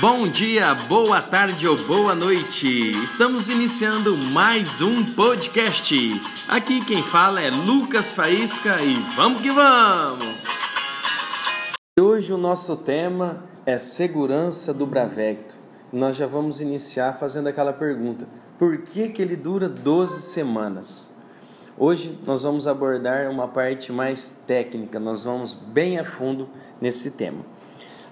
Bom dia, boa tarde ou boa noite. Estamos iniciando mais um podcast. Aqui quem fala é Lucas Faísca e vamos que vamos. Hoje o nosso tema é segurança do Bravecto. Nós já vamos iniciar fazendo aquela pergunta: por que que ele dura 12 semanas? Hoje nós vamos abordar uma parte mais técnica, nós vamos bem a fundo nesse tema.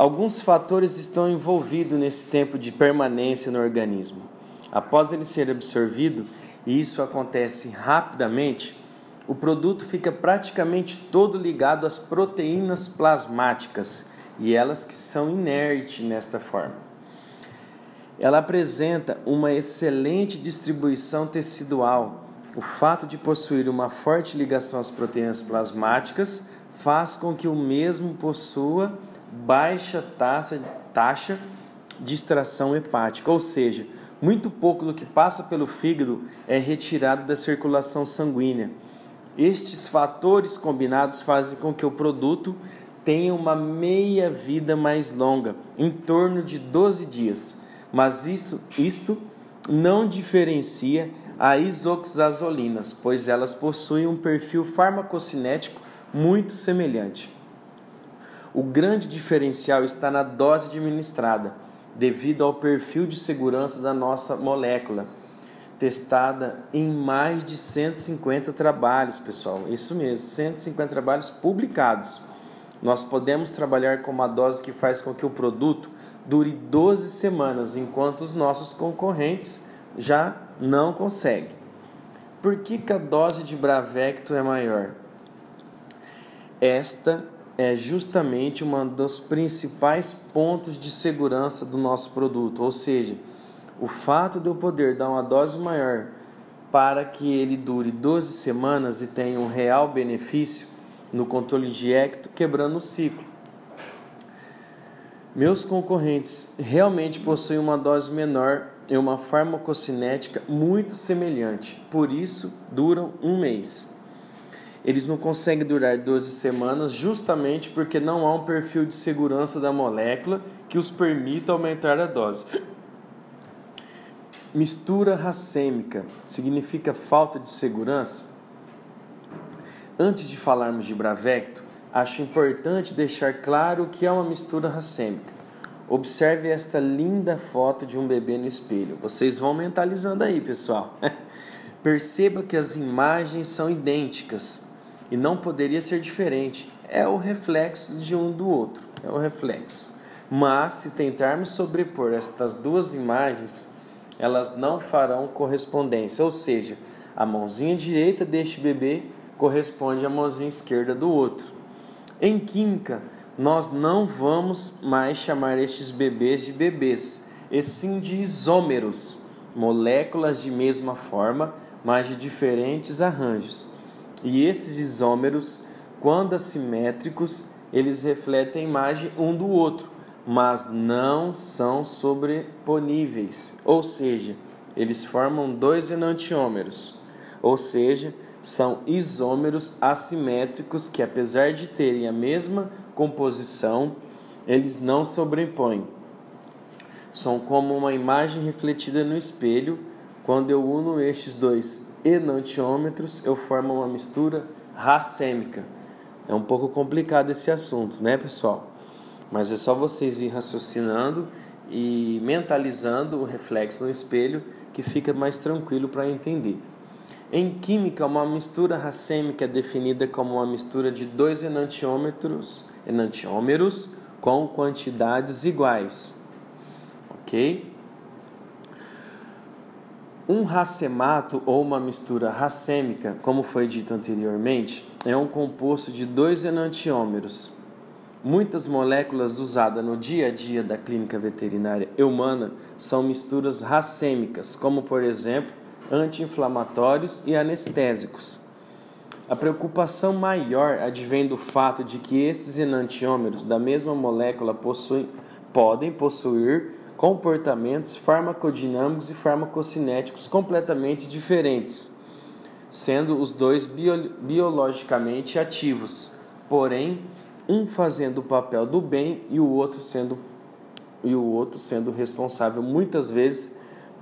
Alguns fatores estão envolvidos nesse tempo de permanência no organismo. Após ele ser absorvido, e isso acontece rapidamente, o produto fica praticamente todo ligado às proteínas plasmáticas e elas que são inertes nesta forma. Ela apresenta uma excelente distribuição tecidual. O fato de possuir uma forte ligação às proteínas plasmáticas faz com que o mesmo possua baixa taxa, taxa de extração hepática, ou seja, muito pouco do que passa pelo fígado é retirado da circulação sanguínea. Estes fatores combinados fazem com que o produto tenha uma meia vida mais longa, em torno de 12 dias. Mas isso, isto não diferencia as isoxazolinas, pois elas possuem um perfil farmacocinético muito semelhante. O grande diferencial está na dose administrada, devido ao perfil de segurança da nossa molécula, testada em mais de 150 trabalhos, pessoal. Isso mesmo, 150 trabalhos publicados. Nós podemos trabalhar com uma dose que faz com que o produto dure 12 semanas, enquanto os nossos concorrentes já não conseguem. Por que, que a dose de Bravecto é maior? Esta é justamente um dos principais pontos de segurança do nosso produto, ou seja, o fato de eu poder dar uma dose maior para que ele dure 12 semanas e tenha um real benefício no controle de ecto, quebrando o ciclo. Meus concorrentes realmente possuem uma dose menor e uma farmacocinética muito semelhante, por isso duram um mês eles não conseguem durar 12 semanas justamente porque não há um perfil de segurança da molécula que os permita aumentar a dose. Mistura racêmica significa falta de segurança? Antes de falarmos de Bravecto, acho importante deixar claro o que é uma mistura racêmica. Observe esta linda foto de um bebê no espelho. Vocês vão mentalizando aí, pessoal. Perceba que as imagens são idênticas, e não poderia ser diferente. É o reflexo de um do outro, é o reflexo. Mas se tentarmos sobrepor estas duas imagens, elas não farão correspondência, ou seja, a mãozinha direita deste bebê corresponde à mãozinha esquerda do outro. Em química, nós não vamos mais chamar estes bebês de bebês, e sim de isômeros, moléculas de mesma forma, mas de diferentes arranjos. E esses isômeros, quando assimétricos, eles refletem a imagem um do outro, mas não são sobreponíveis, ou seja, eles formam dois enantiômeros, ou seja, são isômeros assimétricos que, apesar de terem a mesma composição, eles não sobrepõem. São como uma imagem refletida no espelho. Quando eu uno estes dois enantiômetros, eu formo uma mistura racêmica. É um pouco complicado esse assunto, né, pessoal? Mas é só vocês ir raciocinando e mentalizando o reflexo no espelho que fica mais tranquilo para entender. Em química, uma mistura racêmica é definida como uma mistura de dois enantiômetros, enantiômeros com quantidades iguais. Ok? Um racemato ou uma mistura racêmica, como foi dito anteriormente, é um composto de dois enantiômeros. Muitas moléculas usadas no dia a dia da clínica veterinária humana são misturas racêmicas, como por exemplo anti-inflamatórios e anestésicos. A preocupação maior advém do fato de que esses enantiômeros da mesma molécula possuem, podem possuir comportamentos farmacodinâmicos e farmacocinéticos completamente diferentes, sendo os dois bio, biologicamente ativos, porém um fazendo o papel do bem e o outro sendo e o outro sendo responsável muitas vezes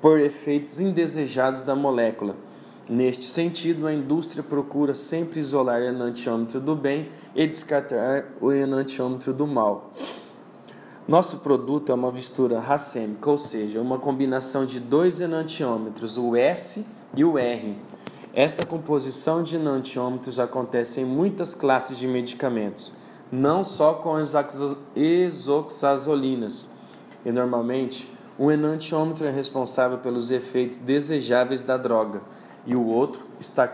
por efeitos indesejados da molécula. Neste sentido, a indústria procura sempre isolar o enantiômetro do bem e descartar o enantiômetro do mal. Nosso produto é uma mistura racêmica, ou seja, uma combinação de dois enantiômetros, o S e o R. Esta composição de enantiômetros acontece em muitas classes de medicamentos, não só com as exoxazolinas. E normalmente, um enantiômetro é responsável pelos efeitos desejáveis da droga e o outro está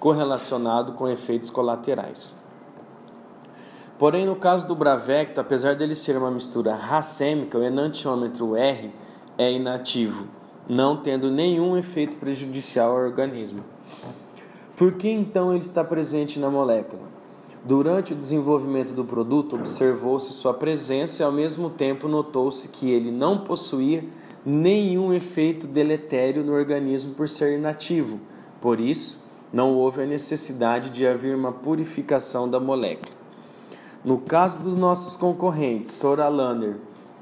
correlacionado com efeitos colaterais. Porém, no caso do Bravecto, apesar dele ser uma mistura racêmica, o enantiômetro R é inativo, não tendo nenhum efeito prejudicial ao organismo. Por que então ele está presente na molécula? Durante o desenvolvimento do produto, observou-se sua presença e, ao mesmo tempo, notou-se que ele não possuía nenhum efeito deletério no organismo por ser inativo. Por isso, não houve a necessidade de haver uma purificação da molécula. No caso dos nossos concorrentes, Soralaner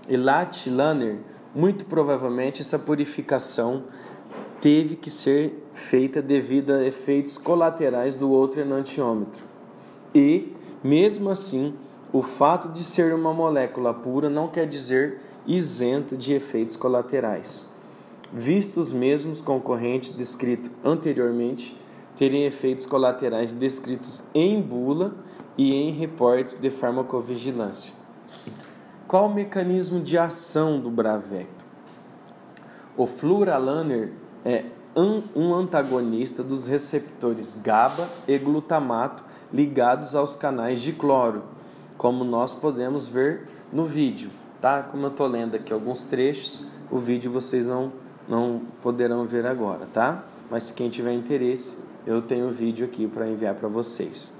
e Latlaner, muito provavelmente essa purificação teve que ser feita devido a efeitos colaterais do outro enantiômetro. E, mesmo assim, o fato de ser uma molécula pura não quer dizer isenta de efeitos colaterais. Vistos os mesmos concorrentes descritos anteriormente terem efeitos colaterais descritos em bula e em reportes de farmacovigilância. Qual o mecanismo de ação do Bravecto? O fluoralaner é um antagonista dos receptores GABA e glutamato ligados aos canais de cloro, como nós podemos ver no vídeo tá? Como eu estou lendo aqui alguns trechos, o vídeo vocês não, não poderão ver agora, tá? Mas quem tiver interesse, eu tenho o vídeo aqui para enviar para vocês.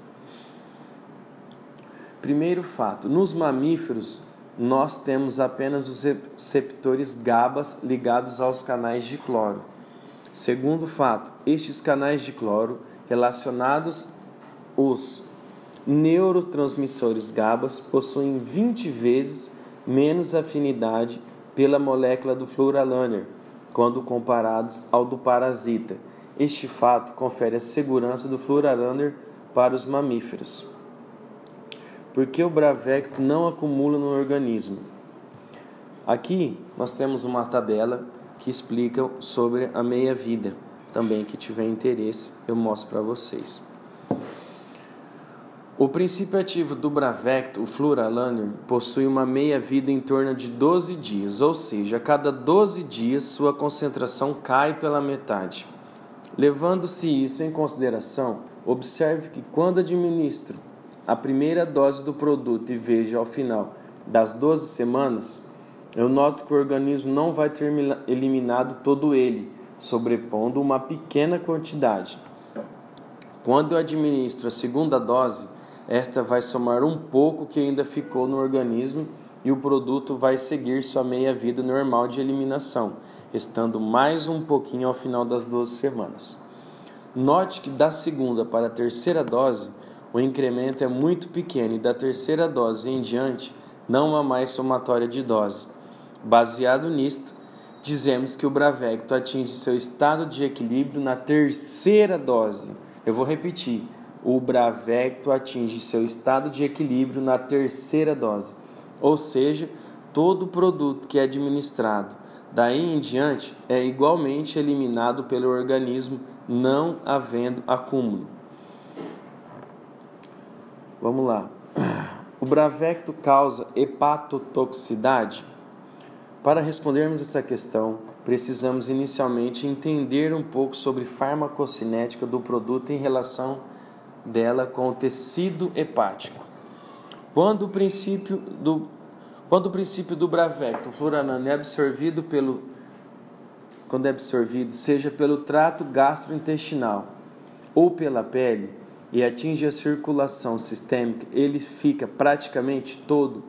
Primeiro fato: nos mamíferos, nós temos apenas os receptores GABAs ligados aos canais de cloro. Segundo fato, estes canais de cloro relacionados os neurotransmissores GABAs possuem 20 vezes menos afinidade pela molécula do fluoralaner quando comparados ao do parasita. Este fato confere a segurança do fluoralaner para os mamíferos. Por que o Bravecto não acumula no organismo? Aqui nós temos uma tabela que explica sobre a meia-vida. Também que tiver interesse, eu mostro para vocês. O princípio ativo do Bravecto, o Fluralaner, possui uma meia-vida em torno de 12 dias, ou seja, a cada 12 dias sua concentração cai pela metade. Levando-se isso em consideração, observe que quando administro a primeira dose do produto e vejo ao final das 12 semanas, eu noto que o organismo não vai ter eliminado todo ele, sobrepondo uma pequena quantidade. Quando eu administro a segunda dose, esta vai somar um pouco que ainda ficou no organismo e o produto vai seguir sua meia-vida normal de eliminação, restando mais um pouquinho ao final das 12 semanas. Note que da segunda para a terceira dose, o incremento é muito pequeno e da terceira dose em diante não há mais somatória de dose. Baseado nisto, dizemos que o Bravecto atinge seu estado de equilíbrio na terceira dose. Eu vou repetir o Bravecto atinge seu estado de equilíbrio na terceira dose, ou seja, todo produto que é administrado daí em diante é igualmente eliminado pelo organismo, não havendo acúmulo. Vamos lá. O Bravecto causa hepatotoxicidade? Para respondermos essa questão, precisamos inicialmente entender um pouco sobre farmacocinética do produto em relação dela com o tecido hepático. Quando o princípio do quando o princípio do Bravecto, fluoranano, é absorvido pelo quando é absorvido, seja pelo trato gastrointestinal ou pela pele e atinge a circulação sistêmica, ele fica praticamente todo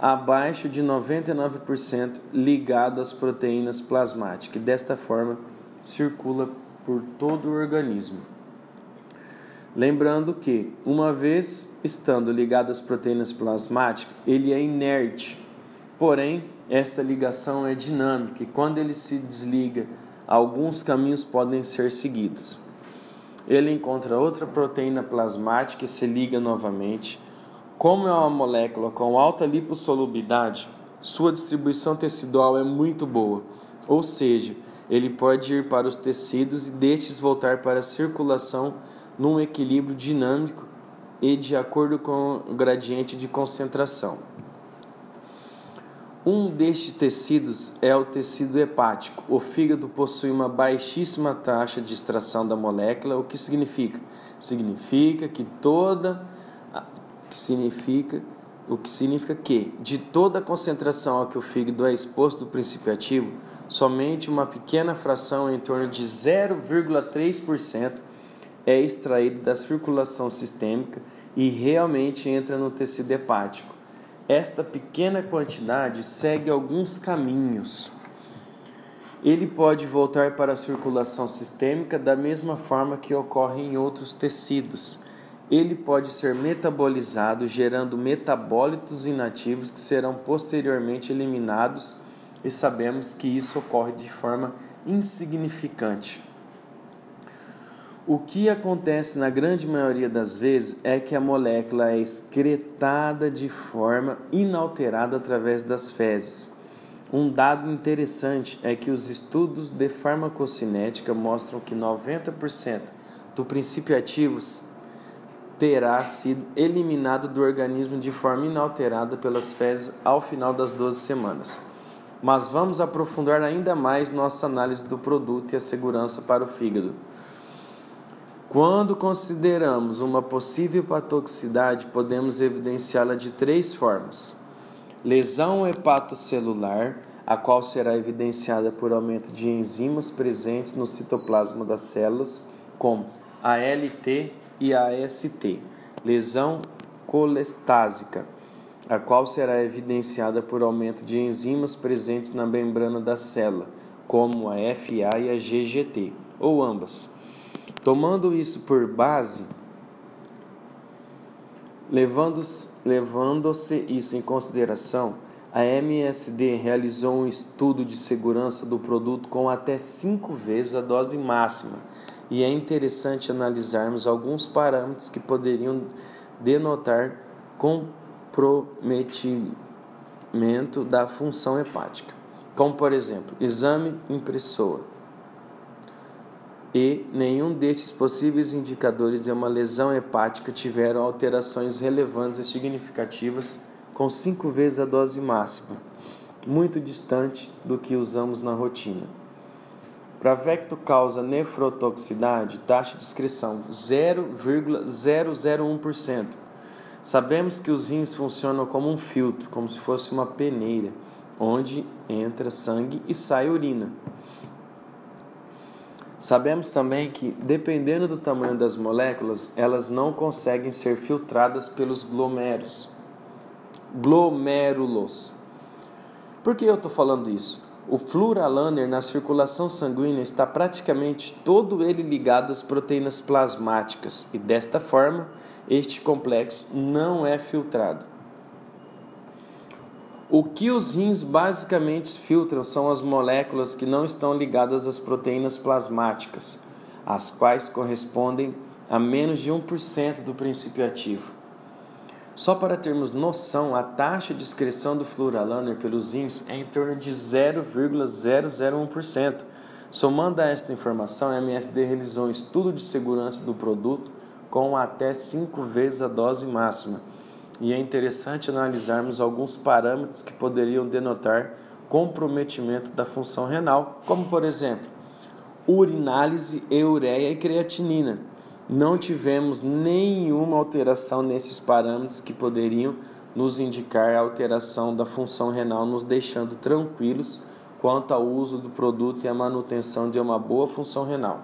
abaixo de 99% ligado às proteínas plasmáticas. E desta forma, circula por todo o organismo. Lembrando que, uma vez estando ligado às proteínas plasmáticas, ele é inerte Porém, esta ligação é dinâmica e quando ele se desliga, alguns caminhos podem ser seguidos. Ele encontra outra proteína plasmática e se liga novamente. Como é uma molécula com alta lipossolubilidade, sua distribuição tecidual é muito boa, ou seja, ele pode ir para os tecidos e destes voltar para a circulação num equilíbrio dinâmico e de acordo com o gradiente de concentração. Um destes tecidos é o tecido hepático. O fígado possui uma baixíssima taxa de extração da molécula, o que significa? Significa que toda significa o que significa que de toda a concentração a que o fígado é exposto do princípio ativo, somente uma pequena fração, em torno de 0,3%, é extraído da circulação sistêmica e realmente entra no tecido hepático. Esta pequena quantidade segue alguns caminhos. Ele pode voltar para a circulação sistêmica da mesma forma que ocorre em outros tecidos. Ele pode ser metabolizado, gerando metabólitos inativos que serão posteriormente eliminados, e sabemos que isso ocorre de forma insignificante. O que acontece na grande maioria das vezes é que a molécula é excretada de forma inalterada através das fezes. Um dado interessante é que os estudos de farmacocinética mostram que 90% do princípio ativo terá sido eliminado do organismo de forma inalterada pelas fezes ao final das 12 semanas. Mas vamos aprofundar ainda mais nossa análise do produto e a segurança para o fígado. Quando consideramos uma possível patoxicidade, podemos evidenciá-la de três formas: lesão hepatocelular, a qual será evidenciada por aumento de enzimas presentes no citoplasma das células, como a LT e a AST. Lesão colestásica, a qual será evidenciada por aumento de enzimas presentes na membrana da célula, como a FA e a GGT, ou ambas. Tomando isso por base, levando-se levando isso em consideração, a MSD realizou um estudo de segurança do produto com até cinco vezes a dose máxima, e é interessante analisarmos alguns parâmetros que poderiam denotar comprometimento da função hepática, como por exemplo, exame impressora e nenhum destes possíveis indicadores de uma lesão hepática tiveram alterações relevantes e significativas com cinco vezes a dose máxima, muito distante do que usamos na rotina. Pravecto causa nefrotoxicidade, taxa de excreção 0,001%. Sabemos que os rins funcionam como um filtro, como se fosse uma peneira, onde entra sangue e sai urina. Sabemos também que, dependendo do tamanho das moléculas, elas não conseguem ser filtradas pelos glomérulos. Glomérulos. Por que eu estou falando isso? O fluoralaner na circulação sanguínea está praticamente todo ele ligado às proteínas plasmáticas e, desta forma, este complexo não é filtrado. O que os rins basicamente filtram são as moléculas que não estão ligadas às proteínas plasmáticas, as quais correspondem a menos de 1% do princípio ativo. Só para termos noção, a taxa de excreção do fluoralaner pelos rins é em torno de 0,001%. Somando a esta informação, a MSD realizou um estudo de segurança do produto com até 5 vezes a dose máxima e é interessante analisarmos alguns parâmetros que poderiam denotar comprometimento da função renal, como por exemplo, urinálise, ureia e creatinina. Não tivemos nenhuma alteração nesses parâmetros que poderiam nos indicar a alteração da função renal, nos deixando tranquilos quanto ao uso do produto e a manutenção de uma boa função renal.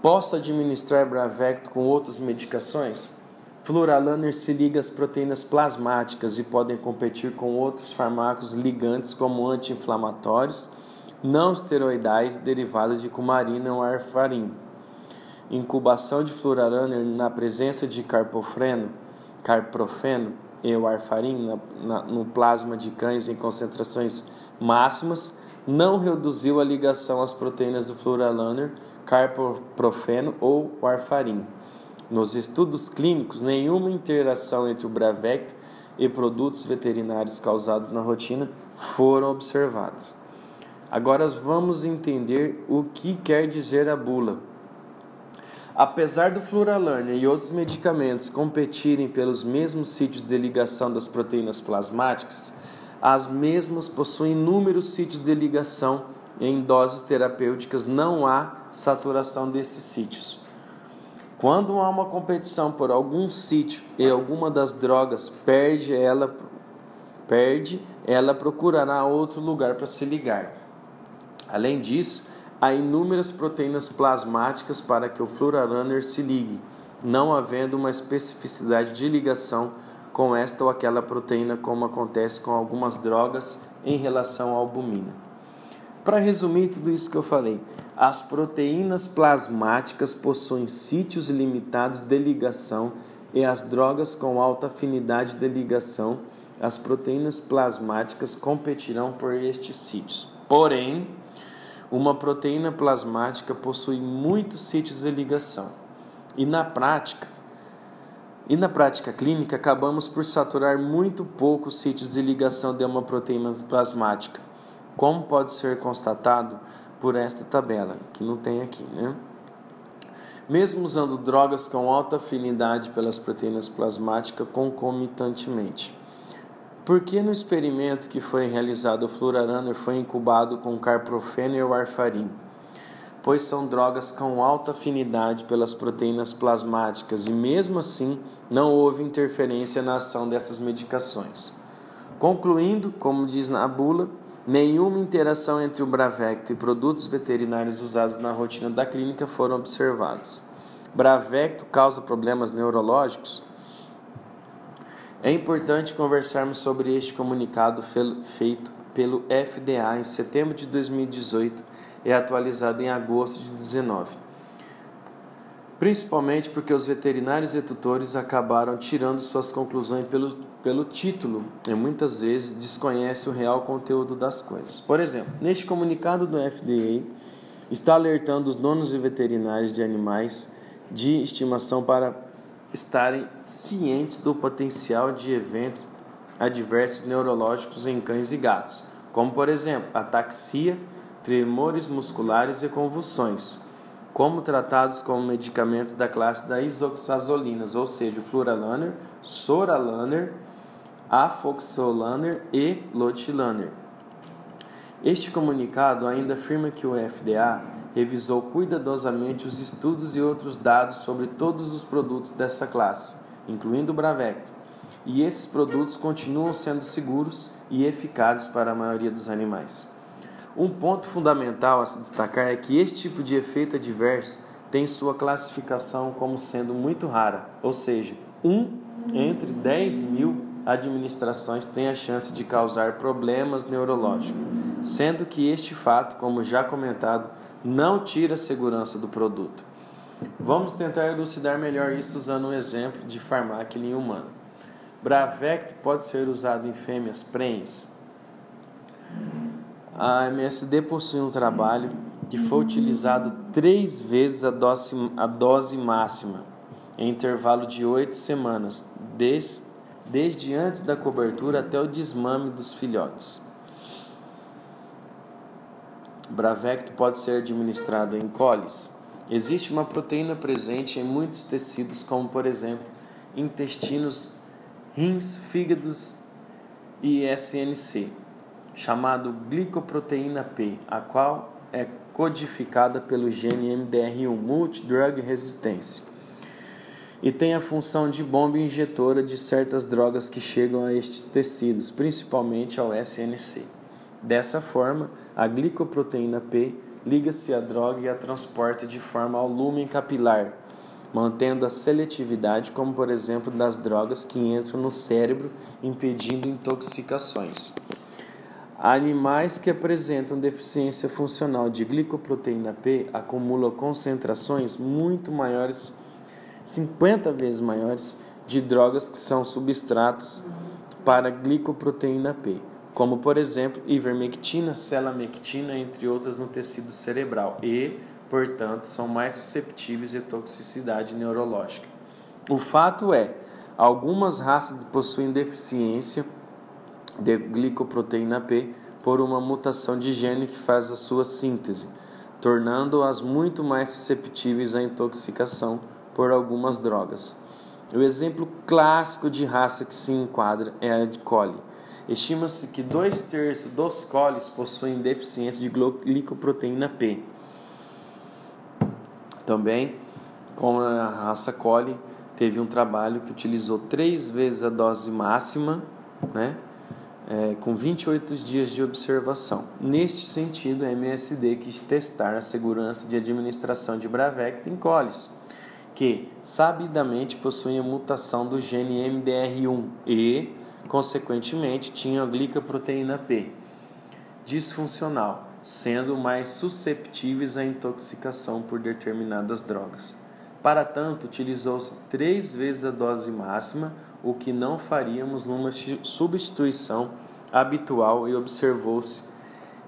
Posso administrar Bravecto com outras medicações? Fluoralaner se liga às proteínas plasmáticas e podem competir com outros fármacos ligantes como anti-inflamatórios, não esteroidais derivados de cumarina ou arfarin. Incubação de fluoralaner na presença de carpofreno, carprofeno e warfarin no plasma de cães em concentrações máximas não reduziu a ligação às proteínas do fluoralaner, carproprofeno ou warfarin. Nos estudos clínicos, nenhuma interação entre o Bravecto e produtos veterinários causados na rotina foram observados. Agora vamos entender o que quer dizer a bula. Apesar do Fluralane e outros medicamentos competirem pelos mesmos sítios de ligação das proteínas plasmáticas, as mesmas possuem inúmeros sítios de ligação e em doses terapêuticas não há saturação desses sítios. Quando há uma competição por algum sítio e alguma das drogas perde ela perde, ela procurará outro lugar para se ligar. Além disso, há inúmeras proteínas plasmáticas para que o Flurarunner se ligue, não havendo uma especificidade de ligação com esta ou aquela proteína, como acontece com algumas drogas em relação à albumina. Para resumir tudo isso que eu falei, as proteínas plasmáticas possuem sítios limitados de ligação e as drogas com alta afinidade de ligação, as proteínas plasmáticas competirão por estes sítios. Porém, uma proteína plasmática possui muitos sítios de ligação. E na prática, e na prática clínica, acabamos por saturar muito poucos sítios de ligação de uma proteína plasmática, como pode ser constatado por esta tabela, que não tem aqui, né? Mesmo usando drogas com alta afinidade pelas proteínas plasmáticas concomitantemente. Por que no experimento que foi realizado o Flurarunner foi incubado com carprofeno e warfarin? Pois são drogas com alta afinidade pelas proteínas plasmáticas e mesmo assim não houve interferência na ação dessas medicações. Concluindo, como diz na bula, nenhuma interação entre o Bravecto e produtos veterinários usados na rotina da clínica foram observados. Bravecto causa problemas neurológicos? É importante conversarmos sobre este comunicado feito pelo FDA em setembro de 2018 e atualizado em agosto de 2019. Principalmente porque os veterinários e tutores acabaram tirando suas conclusões pelo, pelo título e muitas vezes desconhecem o real conteúdo das coisas. Por exemplo, neste comunicado do FDA, está alertando os donos de veterinários de animais de estimação para estarem cientes do potencial de eventos adversos neurológicos em cães e gatos, como por exemplo ataxia, tremores musculares e convulsões, como tratados como medicamentos da classe da isoxazolinas, ou seja, o fluralaner, soralaner, afoxolaner e lotilaner. Este comunicado ainda afirma que o FDA revisou cuidadosamente os estudos e outros dados sobre todos os produtos dessa classe, incluindo o Bravecto, e esses produtos continuam sendo seguros e eficazes para a maioria dos animais. Um ponto fundamental a se destacar é que este tipo de efeito adverso tem sua classificação como sendo muito rara, ou seja, um entre 10 mil administrações tem a chance de causar problemas neurológicos, sendo que este fato, como já comentado, não tira a segurança do produto. Vamos tentar elucidar melhor isso usando um exemplo de farmáquia humana. Bravecto pode ser usado em fêmeas prens. A MSD possui um trabalho que foi utilizado três vezes a dose, a dose máxima, em intervalo de oito semanas, des, desde antes da cobertura até o desmame dos filhotes. Bravecto pode ser administrado em coles. Existe uma proteína presente em muitos tecidos, como por exemplo intestinos, rins, fígados e SNC, chamado glicoproteína P, a qual é codificada pelo gene MDR1 Multidrug Resistance e tem a função de bomba injetora de certas drogas que chegam a estes tecidos, principalmente ao SNC. Dessa forma, a glicoproteína P liga-se à droga e a transporta de forma ao lumen capilar, mantendo a seletividade, como por exemplo das drogas que entram no cérebro, impedindo intoxicações. Animais que apresentam deficiência funcional de glicoproteína P acumulam concentrações muito maiores, 50 vezes maiores, de drogas que são substratos para glicoproteína P, como por exemplo ivermectina, selamectina, entre outras no tecido cerebral e, portanto, são mais susceptíveis à toxicidade neurológica. O fato é, algumas raças possuem deficiência de glicoproteína P por uma mutação de gene que faz a sua síntese, tornando-as muito mais susceptíveis à intoxicação por algumas drogas. O exemplo clássico de raça que se enquadra é a de coli. Estima-se que dois terços dos colis possuem deficiência de glicoproteína P. Também, com a raça coli, teve um trabalho que utilizou três vezes a dose máxima, né, é, com 28 dias de observação. Neste sentido, a MSD quis testar a segurança de administração de Bravecta em colis que sabidamente possuem a mutação do gene MDR1 e, consequentemente, tinham a glicoproteína P disfuncional, sendo mais susceptíveis à intoxicação por determinadas drogas. Para tanto, utilizou-se três vezes a dose máxima, o que não faríamos numa substituição habitual e observou-se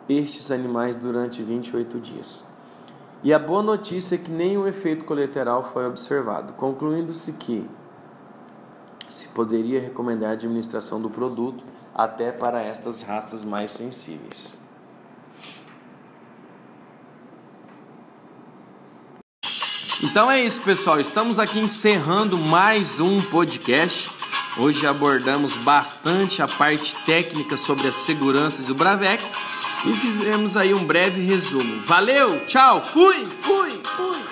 estes animais durante 28 dias. E a boa notícia é que nenhum efeito colateral foi observado, concluindo-se que se poderia recomendar a administração do produto até para estas raças mais sensíveis. Então é isso, pessoal. Estamos aqui encerrando mais um podcast. Hoje abordamos bastante a parte técnica sobre a segurança do Bravec e fizemos aí um breve resumo. Valeu, tchau, fui, fui, fui.